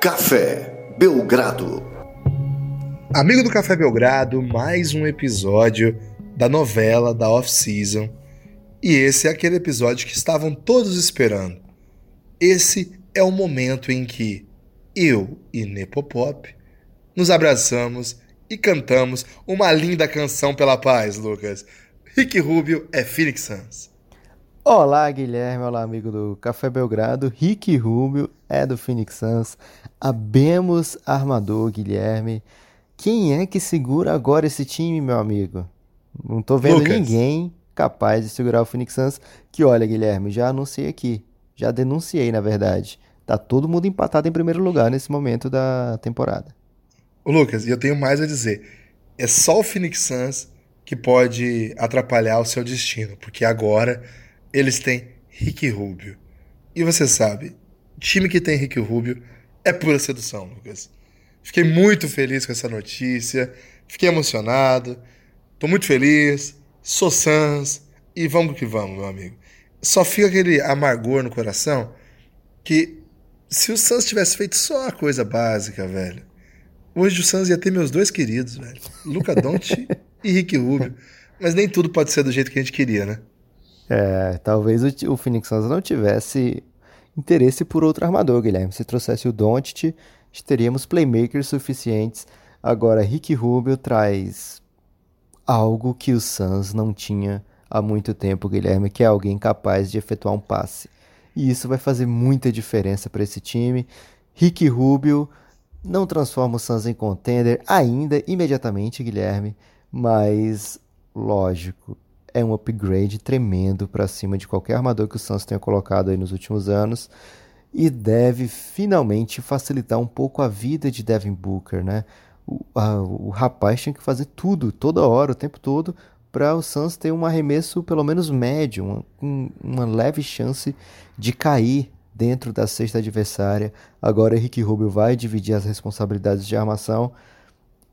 Café Belgrado. Amigo do Café Belgrado, mais um episódio da novela da off-season. E esse é aquele episódio que estavam todos esperando. Esse é o momento em que eu e Nepopop nos abraçamos e cantamos uma linda canção pela paz, Lucas. Rick Rubio é Phoenix Suns. Olá, Guilherme. Olá, amigo do Café Belgrado. Rick Rubio é do Phoenix Suns. Abemos armador, Guilherme. Quem é que segura agora esse time, meu amigo? Não tô vendo Lucas. ninguém capaz de segurar o Phoenix Suns. Que olha, Guilherme, já anunciei aqui. Já denunciei, na verdade. Tá todo mundo empatado em primeiro lugar nesse momento da temporada. Ô, Lucas, e eu tenho mais a dizer. É só o Phoenix Suns que pode atrapalhar o seu destino, porque agora eles têm Rick Rubio. E você sabe, time que tem Rick Rubio é pura sedução, Lucas. Fiquei muito feliz com essa notícia, fiquei emocionado, tô muito feliz, sou Suns e vamos que vamos, meu amigo. Só fica aquele amargor no coração que se o Suns tivesse feito só a coisa básica, velho, hoje o Suns ia ter meus dois queridos, velho, Luca Doncic e Rick Rubio. Mas nem tudo pode ser do jeito que a gente queria, né? É, talvez o, o Phoenix Suns não tivesse interesse por outro armador, Guilherme. Se trouxesse o Doncic, teríamos playmakers suficientes. Agora, Rick Rubio traz algo que o Suns não tinha há muito tempo, Guilherme, que é alguém capaz de efetuar um passe. E isso vai fazer muita diferença para esse time. Rick Rubio não transforma o Suns em contender ainda, imediatamente, Guilherme, mas lógico, é um upgrade tremendo para cima de qualquer armador que o Suns tenha colocado aí nos últimos anos e deve finalmente facilitar um pouco a vida de Devin Booker, né? O, a- o rapaz tinha que fazer tudo, toda hora, o tempo todo, para o Suns ter um arremesso pelo menos médio, uma, um- uma leve chance de cair dentro da cesta adversária. Agora Henrique Rubio vai dividir as responsabilidades de armação.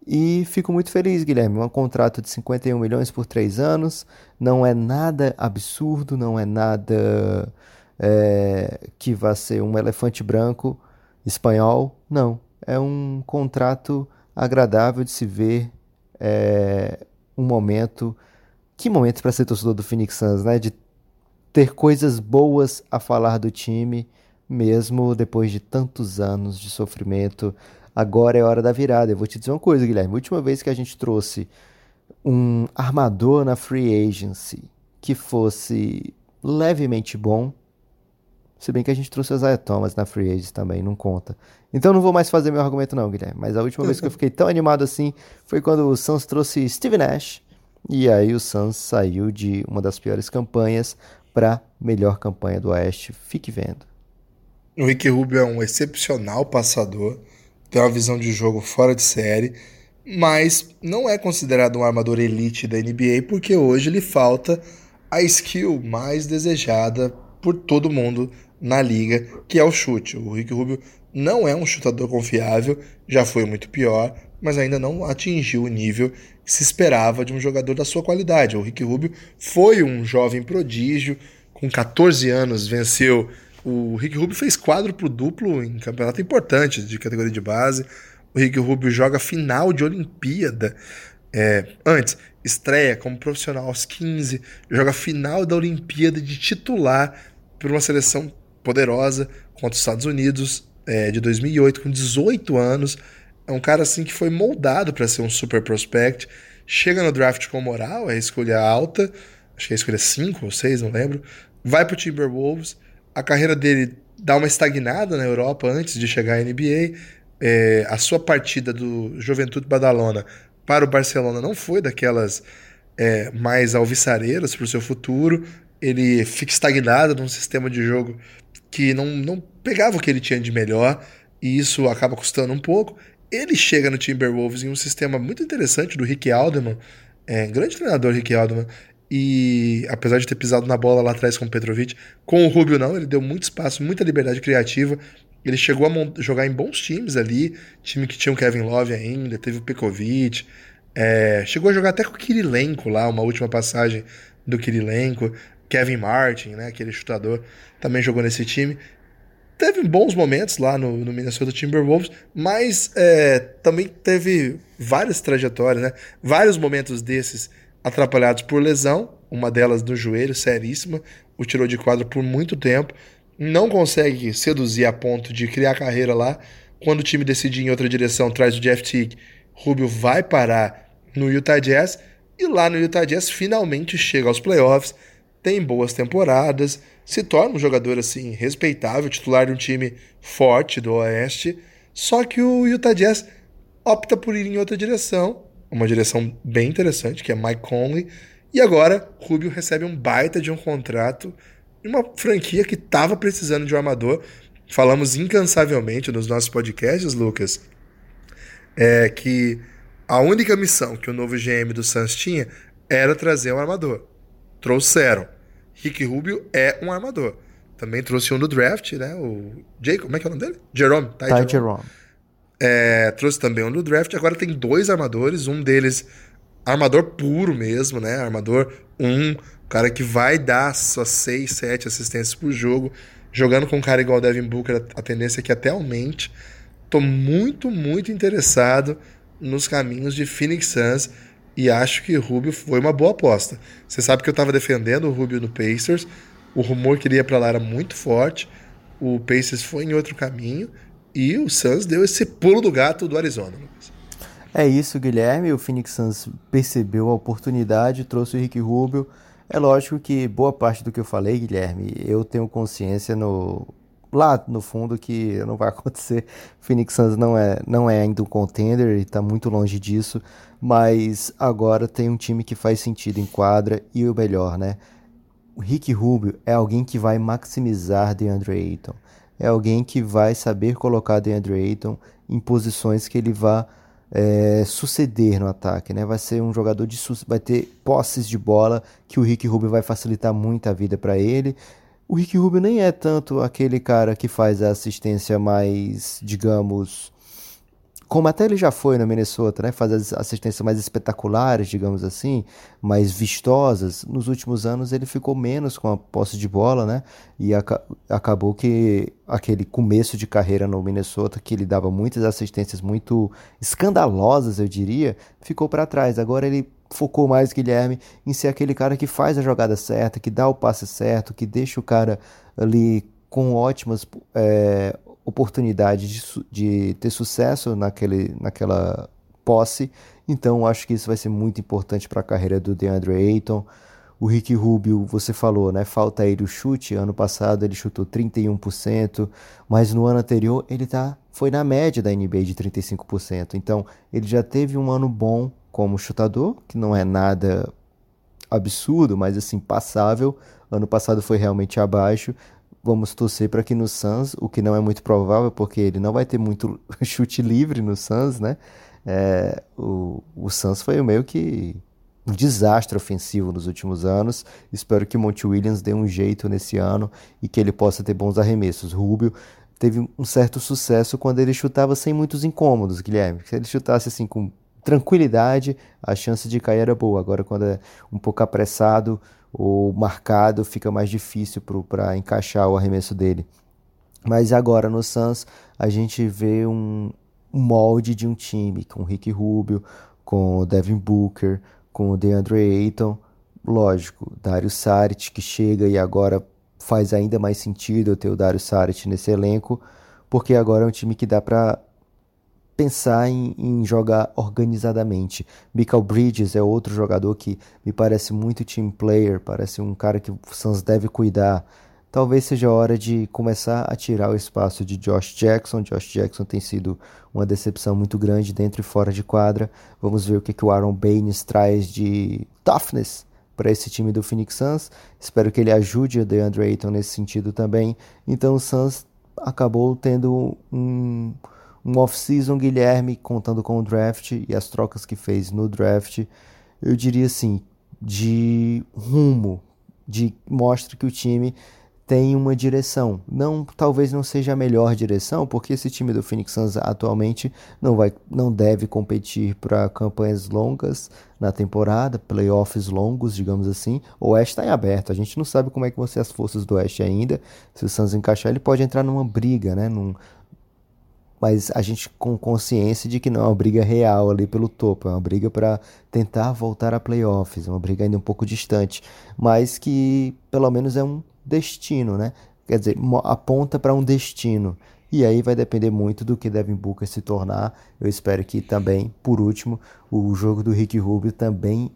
E fico muito feliz, Guilherme. Um contrato de 51 milhões por três anos. Não é nada absurdo, não é nada é, que vá ser um elefante branco espanhol. Não. É um contrato agradável de se ver. É um momento. Que momento para ser torcedor do Phoenix Suns, né? De ter coisas boas a falar do time, mesmo depois de tantos anos de sofrimento. Agora é hora da virada. Eu vou te dizer uma coisa, Guilherme. A última vez que a gente trouxe um armador na free agency que fosse levemente bom, se bem que a gente trouxe o Isaiah Thomas na free agency também, não conta. Então não vou mais fazer meu argumento não, Guilherme. Mas a última vez que eu fiquei tão animado assim foi quando o Suns trouxe Steve Nash. E aí o Suns saiu de uma das piores campanhas para melhor campanha do Oeste. Fique vendo. O Rick Rubio é um excepcional passador, tem uma visão de jogo fora de série, mas não é considerado um armador elite da NBA porque hoje lhe falta a skill mais desejada por todo mundo na liga, que é o chute. O Rick Rubio não é um chutador confiável, já foi muito pior, mas ainda não atingiu o nível que se esperava de um jogador da sua qualidade. O Rick Rubio foi um jovem prodígio, com 14 anos venceu o Rick Rubio fez quádruplo duplo em campeonato importante de categoria de base. O Rick Rubio joga final de Olimpíada. É, antes, estreia como profissional aos 15, joga final da Olimpíada de titular por uma seleção poderosa contra os Estados Unidos é, de 2008, com 18 anos. É um cara assim que foi moldado para ser um super prospect. Chega no draft com moral, é a escolha alta, acho que é a escolha 5 ou 6, não lembro. Vai pro Timberwolves a carreira dele dá uma estagnada na Europa antes de chegar à NBA. É, a sua partida do Juventude Badalona para o Barcelona não foi daquelas é, mais alvissareiras para o seu futuro. Ele fica estagnado num sistema de jogo que não, não pegava o que ele tinha de melhor, e isso acaba custando um pouco. Ele chega no Timberwolves em um sistema muito interessante do Rick Alderman, é, grande treinador Rick Alderman, e apesar de ter pisado na bola lá atrás com o Petrovic, com o Rubio não, ele deu muito espaço, muita liberdade criativa. Ele chegou a jogar em bons times ali, time que tinha o Kevin Love ainda, teve o Pekovic, é, chegou a jogar até com o Kirilenko lá, uma última passagem do Kirilenko, Kevin Martin, né, aquele chutador, também jogou nesse time. teve bons momentos lá no, no Minnesota Timberwolves, mas é, também teve várias trajetórias, né? Vários momentos desses atrapalhados por lesão, uma delas no joelho, seríssima, o tirou de quadro por muito tempo, não consegue seduzir a ponto de criar carreira lá. Quando o time decide em outra direção, traz o Jeff Teague, Rubio vai parar no Utah Jazz e lá no Utah Jazz finalmente chega aos playoffs, tem boas temporadas, se torna um jogador assim respeitável, titular de um time forte do Oeste. Só que o Utah Jazz opta por ir em outra direção, uma direção bem interessante, que é Mike Conley. E agora Rubio recebe um baita de um contrato uma franquia que estava precisando de um armador. Falamos incansavelmente nos nossos podcasts, Lucas, é que a única missão que o novo GM do Suns tinha era trazer um armador. Trouxeram. Rick Rubio é um armador. Também trouxe um do draft, né? O Jacob, como é que é o nome dele? Jerome. Ty, Ty Jerome. Jerome. É, trouxe também um do draft. Agora tem dois armadores. Um deles, armador puro mesmo, né? Armador 1. Um, cara que vai dar suas 6, 7 assistências por jogo. Jogando com um cara igual o Devin Booker, a tendência é que até aumente. Tô muito, muito interessado nos caminhos de Phoenix Suns e acho que Rubio foi uma boa aposta. Você sabe que eu estava defendendo o Rubio no Pacers, o rumor que ele ia para lá era muito forte, o Pacers foi em outro caminho e o Suns deu esse pulo do gato do Arizona. É isso, Guilherme. O Phoenix Suns percebeu a oportunidade, trouxe o Rick Rubio. É lógico que boa parte do que eu falei, Guilherme, eu tenho consciência no lá no fundo que não vai acontecer. Phoenix Suns não é, não é ainda um contender e está muito longe disso, mas agora tem um time que faz sentido em quadra e o melhor, né? O Rick Rubio é alguém que vai maximizar DeAndre Ayton. É alguém que vai saber colocar DeAndre Ayton em posições que ele vá é, suceder no ataque, né? Vai ser um jogador de vai ter posses de bola que o Rick Rubio vai facilitar muito a vida para ele o Rick Rubio nem é tanto aquele cara que faz a assistência mais, digamos, como até ele já foi no Minnesota, né? Faz as assistências mais espetaculares, digamos assim, mais vistosas. Nos últimos anos ele ficou menos com a posse de bola, né? E aca acabou que aquele começo de carreira no Minnesota, que ele dava muitas assistências muito escandalosas, eu diria, ficou para trás. Agora ele focou mais Guilherme em ser aquele cara que faz a jogada certa, que dá o passe certo, que deixa o cara ali com ótimas é, oportunidades de, de, ter sucesso naquele, naquela posse. Então acho que isso vai ser muito importante para a carreira do DeAndre Ayton. O Rick Rubio, você falou, né? Falta ele o chute. Ano passado ele chutou 31%, mas no ano anterior ele tá, foi na média da NBA de 35%. Então ele já teve um ano bom como chutador, que não é nada absurdo, mas assim, passável. Ano passado foi realmente abaixo. Vamos torcer para que no Suns, o que não é muito provável, porque ele não vai ter muito chute livre no Suns, né? É, o, o Suns foi meio que um desastre ofensivo nos últimos anos. Espero que Monte Williams dê um jeito nesse ano e que ele possa ter bons arremessos. Rubio teve um certo sucesso quando ele chutava sem muitos incômodos, Guilherme. Se ele chutasse assim com tranquilidade, a chance de cair era boa. Agora, quando é um pouco apressado ou marcado, fica mais difícil para encaixar o arremesso dele. Mas agora no Suns, a gente vê um, molde de um time com o Rick Rubio, com o Devin Booker, com o DeAndre Ayton. Lógico, Dario Saric que chega e agora faz ainda mais sentido ter o Dario Saric nesse elenco, porque agora é um time que dá para pensar em, em, jogar organizadamente. Michael Bridges é outro jogador que me parece muito team player, parece um cara que o Suns deve cuidar. Talvez seja a hora de começar a tirar o espaço de Josh Jackson. Josh Jackson tem sido uma decepção muito grande dentro e fora de quadra. Vamos ver o que, que o Aaron Baines traz de toughness para esse time do Phoenix Suns. Espero que ele ajude o DeAndre Ayton nesse sentido também. Então o Suns acabou tendo um, um off-season Guilherme contando com o draft e as trocas que fez no draft, eu diria assim, de rumo, de mostra que o time tem uma direção. Não, talvez não seja a melhor direção, porque esse time do Phoenix Suns atualmente não vai, não deve competir para campanhas longas na temporada, playoffs longos, digamos assim. O Oeste está em aberto. A gente não sabe como é que vão ser as forças do Oeste ainda. Se o Suns encaixar, ele pode entrar numa briga, né? Num, mas a gente com consciência de que não é uma briga real ali pelo topo, é uma briga para tentar voltar a playoffs, uma briga ainda um pouco distante, mas que pelo menos é um destino, né? Quer dizer, aponta para um destino. E aí vai depender muito do que Devin Booker se tornar. Eu espero que também, por último, o jogo do Rick Rubio também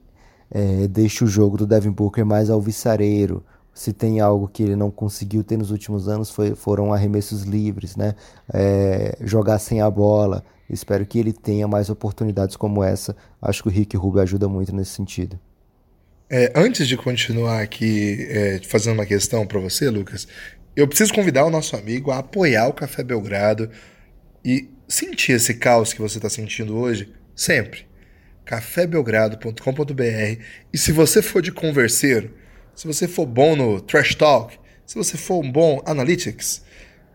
é, deixe o jogo do Devin Booker mais alvissareiro. Se tem algo que ele não conseguiu ter nos últimos anos, foi, foram arremessos livres, né? É, jogar sem a bola. Espero que ele tenha mais oportunidades como essa. Acho que o Rick Rubio ajuda muito nesse sentido. É, antes de continuar aqui é, fazendo uma questão para você, Lucas, eu preciso convidar o nosso amigo a apoiar o Café Belgrado e sentir esse caos que você está sentindo hoje sempre. cafébelgrado.com.br e se você for de converseiro, se você for bom no trash talk, se você for um bom analytics,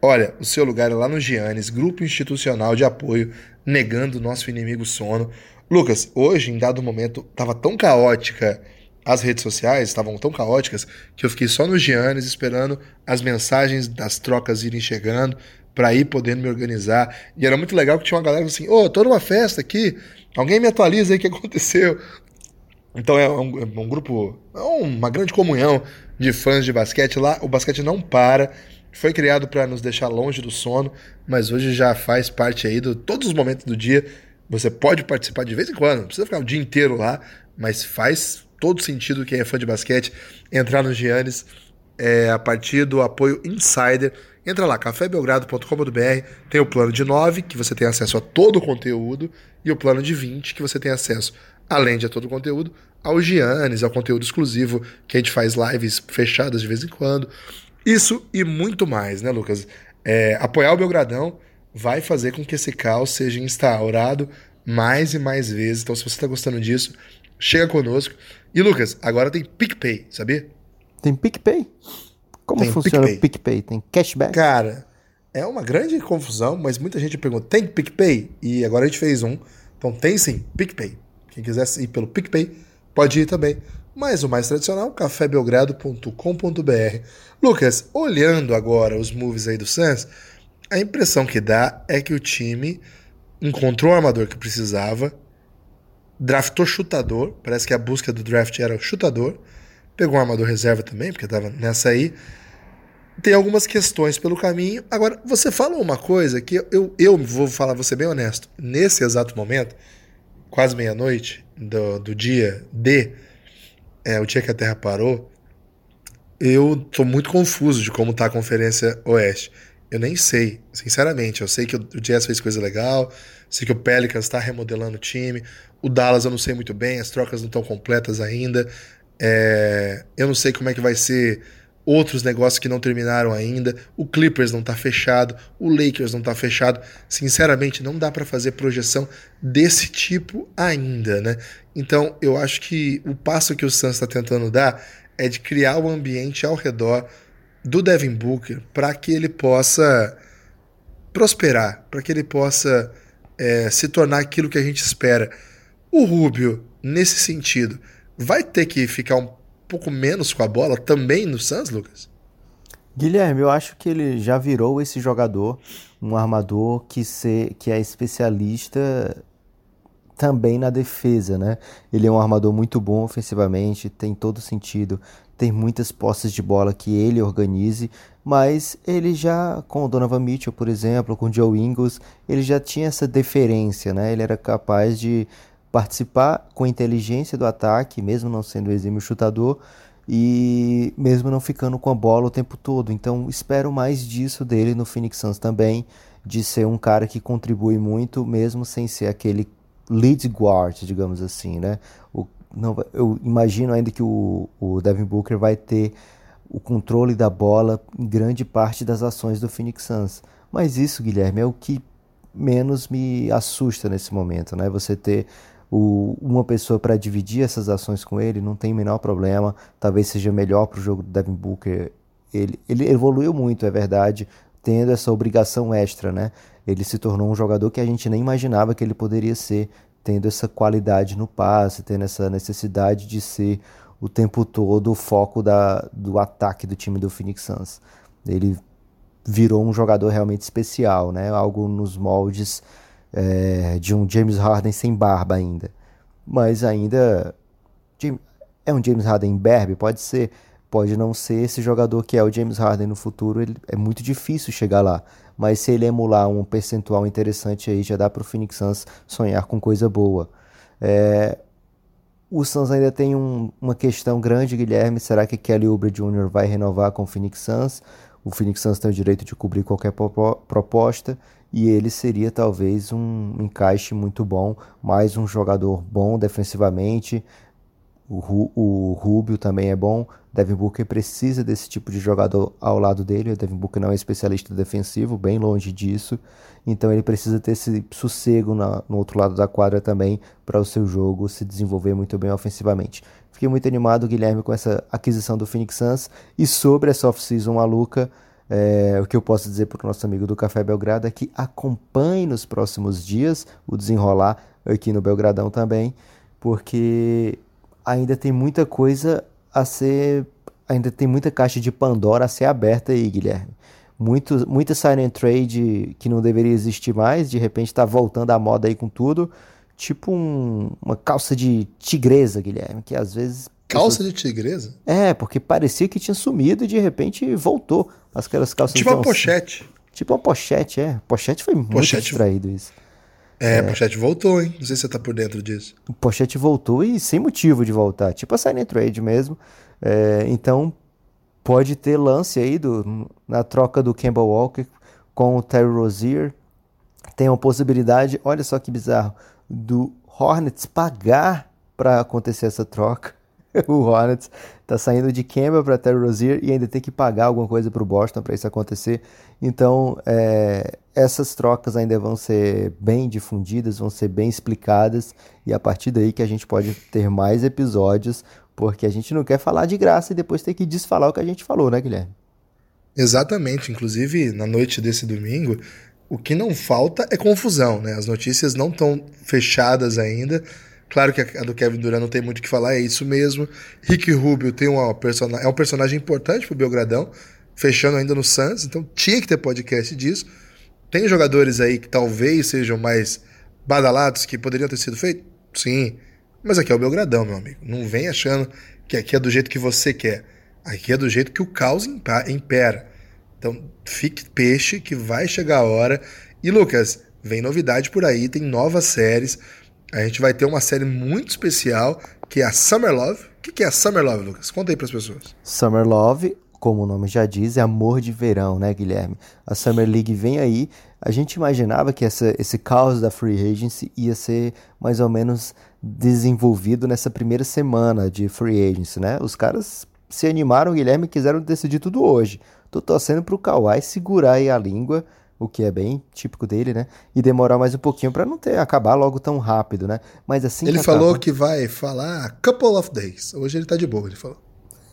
olha, o seu lugar é lá no Giannis, grupo institucional de apoio negando o nosso inimigo sono. Lucas, hoje, em dado momento, estava tão caótica as redes sociais estavam tão caóticas que eu fiquei só no Giannis esperando as mensagens das trocas irem chegando para ir podendo me organizar. E era muito legal que tinha uma galera assim: ô, oh, tô numa festa aqui, alguém me atualiza aí o que aconteceu. Então é um, é um grupo, é uma grande comunhão de fãs de basquete lá. O basquete não para. Foi criado para nos deixar longe do sono, mas hoje já faz parte aí de todos os momentos do dia. Você pode participar de vez em quando, não precisa ficar o dia inteiro lá, mas faz todo sentido quem é fã de basquete entrar no Giannis é, a partir do apoio Insider. Entra lá, cafébelgrado.com.br, tem o plano de 9, que você tem acesso a todo o conteúdo, e o plano de 20, que você tem acesso, além de todo o conteúdo, ao Giannis, ao conteúdo exclusivo, que a gente faz lives fechadas de vez em quando. Isso e muito mais, né, Lucas? É, apoiar o Belgradão vai fazer com que esse caos seja instaurado mais e mais vezes. Então, se você está gostando disso, chega conosco. E Lucas, agora tem PicPay, sabia? Tem PicPay? Como tem funciona PicPay. o PicPay? Tem cashback? Cara, é uma grande confusão, mas muita gente pergunta: tem PicPay? E agora a gente fez um. Então tem sim, PicPay. Quem quiser ir pelo PicPay, pode ir também. Mas o mais tradicional, cafébelgrado.com.br. Lucas, olhando agora os moves aí do Suns, a impressão que dá é que o time encontrou o armador que precisava, draftou chutador, parece que a busca do draft era o chutador, pegou um armador reserva também, porque estava nessa aí. Tem algumas questões pelo caminho. Agora, você falou uma coisa que eu, eu vou falar, vou ser bem honesto. Nesse exato momento, quase meia-noite do, do dia D, é, o dia que a Terra parou, eu tô muito confuso de como tá a Conferência Oeste. Eu nem sei, sinceramente. Eu sei que o Jazz fez coisa legal, sei que o Pelicans está remodelando o time. O Dallas eu não sei muito bem, as trocas não estão completas ainda. É, eu não sei como é que vai ser outros negócios que não terminaram ainda. O Clippers não está fechado, o Lakers não está fechado. Sinceramente, não dá para fazer projeção desse tipo ainda, né? Então, eu acho que o passo que o Suns está tentando dar é de criar o um ambiente ao redor do Devin Booker para que ele possa prosperar, para que ele possa é, se tornar aquilo que a gente espera. O Rubio, nesse sentido, vai ter que ficar um pouco menos com a bola também no Suns, Lucas? Guilherme, eu acho que ele já virou esse jogador, um armador que, se, que é especialista também na defesa, né? Ele é um armador muito bom ofensivamente, tem todo sentido, tem muitas posses de bola que ele organize, mas ele já, com o Donovan Mitchell, por exemplo, com o Joe Ingles, ele já tinha essa deferência, né? Ele era capaz de participar com inteligência do ataque, mesmo não sendo exímio chutador e mesmo não ficando com a bola o tempo todo. Então, espero mais disso dele no Phoenix Suns também, de ser um cara que contribui muito, mesmo sem ser aquele lead guard, digamos assim, né? O, não, eu imagino ainda que o, o Devin Booker vai ter o controle da bola em grande parte das ações do Phoenix Suns. Mas isso, Guilherme, é o que menos me assusta nesse momento, né? Você ter o, uma pessoa para dividir essas ações com ele não tem o menor problema. Talvez seja melhor para o jogo do Devin Booker ele, ele evoluiu muito, é verdade, tendo essa obrigação extra, né? Ele se tornou um jogador que a gente nem imaginava que ele poderia ser, tendo essa qualidade no passe, tendo essa necessidade de ser o tempo todo o foco da, do ataque do time do Phoenix Suns. Ele virou um jogador realmente especial, né? Algo nos moldes é, de um James Harden sem barba ainda. Mas ainda é um James Harden berbe, pode ser, pode não ser esse jogador que é o James Harden no futuro, ele, é muito difícil chegar lá. Mas se ele emular um percentual interessante aí, já dá para o Phoenix Suns sonhar com coisa boa. É, o Suns ainda tem um, uma questão grande, Guilherme. Será que Kelly Oubre Jr. vai renovar com o Phoenix Suns? O Phoenix Suns tem o direito de cobrir qualquer proposta e ele seria talvez um encaixe muito bom, mais um jogador bom defensivamente, o, Rubio também é bom. Devin Booker precisa desse tipo de jogador ao lado dele. O Devin Booker não é especialista defensivo, bem longe disso. Então ele precisa ter esse sossego na, no outro lado da quadra também para o seu jogo se desenvolver muito bem ofensivamente. Fiquei muito animado, Guilherme, com essa aquisição do Phoenix Suns. E sobre essa off-season maluca, é, o que eu posso dizer para o nosso amigo do Café Belgrado é que acompanhe nos próximos dias o desenrolar aqui no Belgradão também, porque ainda tem muita coisa a ser. Ainda tem muita caixa de Pandora a ser aberta aí, Guilherme. Muito, muita and trade que não deveria existir mais, de repente está voltando à moda aí com tudo. Tipo um, uma calça de tigresa, Guilherme, que às vezes. Calça pessoas... de tigresa? É, porque parecia que tinha sumido e de repente voltou. Aquelas calças Tipo uma pochete. Tipo uma pochete, é. Pochete foi muito pochete... distraído isso. É, é, Pochete voltou, hein? Não sei se você tá por dentro disso. O Pochete voltou e sem motivo de voltar. Tipo a Silent Trade mesmo. É, então, pode ter lance aí do, na troca do Campbell Walker com o Terry Rozier. Tem uma possibilidade, olha só que bizarro, do Hornets pagar para acontecer essa troca. o Hornets tá saindo de Campbell para Terry Rozier e ainda tem que pagar alguma coisa para o Boston para isso acontecer. Então, é, essas trocas ainda vão ser bem difundidas, vão ser bem explicadas e a partir daí que a gente pode ter mais episódios, porque a gente não quer falar de graça e depois ter que desfalar o que a gente falou, né, Guilherme? Exatamente. Inclusive, na noite desse domingo, o que não falta é confusão, né? As notícias não estão fechadas ainda. Claro que a do Kevin Durant não tem muito o que falar, é isso mesmo. Rick Rubio tem uma é um personagem importante pro Belgradão, fechando ainda no Suns, então tinha que ter podcast disso. Tem jogadores aí que talvez sejam mais badalados que poderiam ter sido feitos? Sim. Mas aqui é o Belgradão, meu amigo. Não vem achando que aqui é do jeito que você quer. Aqui é do jeito que o caos impera. Então, fique peixe que vai chegar a hora. E Lucas, vem novidade por aí, tem novas séries. A gente vai ter uma série muito especial que é a Summer Love. O que é a Summer Love, Lucas? Conta aí para as pessoas. Summer Love, como o nome já diz, é amor de verão, né, Guilherme? A Summer League vem aí. A gente imaginava que essa, esse caos da Free Agency ia ser mais ou menos desenvolvido nessa primeira semana de Free Agency, né? Os caras se animaram, Guilherme, e quiseram decidir tudo hoje. Tô torcendo pro Kawhi segurar aí a língua o que é bem típico dele, né? E demorar mais um pouquinho para não ter acabar logo tão rápido, né? Mas assim Ele que falou acaba... que vai falar a couple of days. Hoje ele tá de boa, ele falou.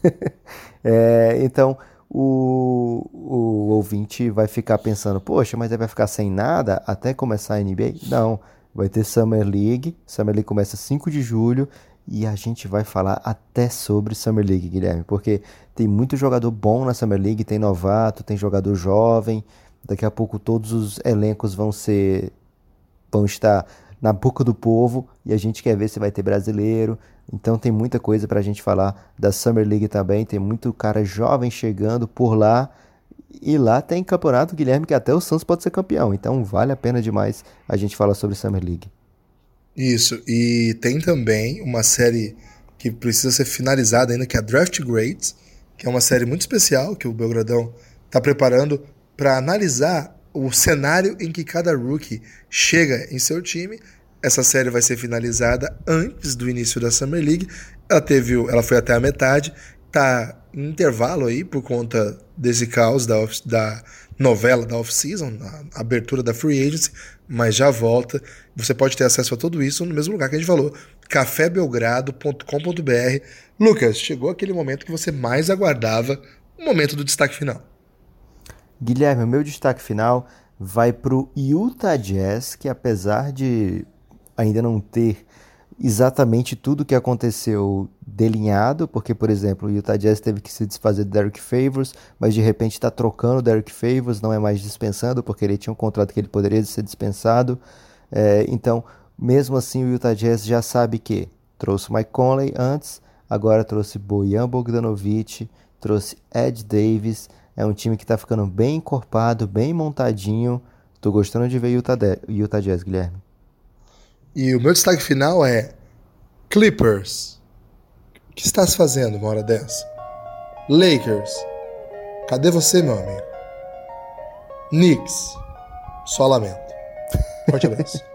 é, então, o, o ouvinte vai ficar pensando, poxa, mas ele vai ficar sem nada até começar a NBA? Não, vai ter Summer League. Summer League começa 5 de julho e a gente vai falar até sobre Summer League, Guilherme, porque tem muito jogador bom na Summer League, tem novato, tem jogador jovem, Daqui a pouco todos os elencos vão ser vão estar na boca do povo e a gente quer ver se vai ter brasileiro. Então tem muita coisa para a gente falar da Summer League também. Tem muito cara jovem chegando por lá. E lá tem campeonato, Guilherme, que até o Santos pode ser campeão. Então vale a pena demais a gente falar sobre Summer League. Isso. E tem também uma série que precisa ser finalizada ainda, que é a Draft Grades, que é uma série muito especial que o Belgradão está preparando para analisar o cenário em que cada rookie chega em seu time. Essa série vai ser finalizada antes do início da Summer League. Ela teve, ela foi até a metade, tá em intervalo aí por conta desse caos da, da novela da off-season, a abertura da free agency, mas já volta. Você pode ter acesso a tudo isso no mesmo lugar que a gente falou, cafébelgrado.com.br. Lucas, chegou aquele momento que você mais aguardava momento do destaque final. Guilherme, o meu destaque final vai para o Utah Jazz, que apesar de ainda não ter exatamente tudo o que aconteceu delinhado, porque, por exemplo, o Utah Jazz teve que se desfazer do Derek Favors, mas de repente está trocando o Derek Favors, não é mais dispensando, porque ele tinha um contrato que ele poderia ser dispensado. É, então, mesmo assim, o Utah Jazz já sabe que trouxe Mike Conley antes, agora trouxe Bojan Bogdanovic, trouxe Ed Davis. É um time que está ficando bem encorpado, bem montadinho. Estou gostando de ver Utah, Utah Jazz, Guilherme. E o meu destaque final é Clippers. O que estás fazendo uma hora dessa? Lakers. Cadê você, meu amigo? Knicks. Só lamento. Forte abraço.